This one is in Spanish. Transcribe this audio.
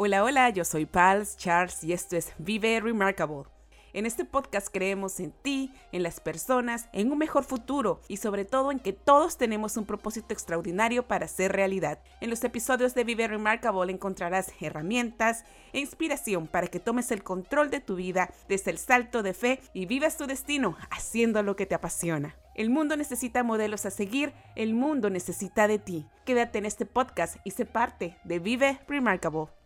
Hola, hola, yo soy Pals Charles y esto es Vive Remarkable. En este podcast creemos en ti, en las personas, en un mejor futuro y sobre todo en que todos tenemos un propósito extraordinario para hacer realidad. En los episodios de Vive Remarkable encontrarás herramientas e inspiración para que tomes el control de tu vida desde el salto de fe y vivas tu destino haciendo lo que te apasiona. El mundo necesita modelos a seguir, el mundo necesita de ti. Quédate en este podcast y sé parte de Vive Remarkable.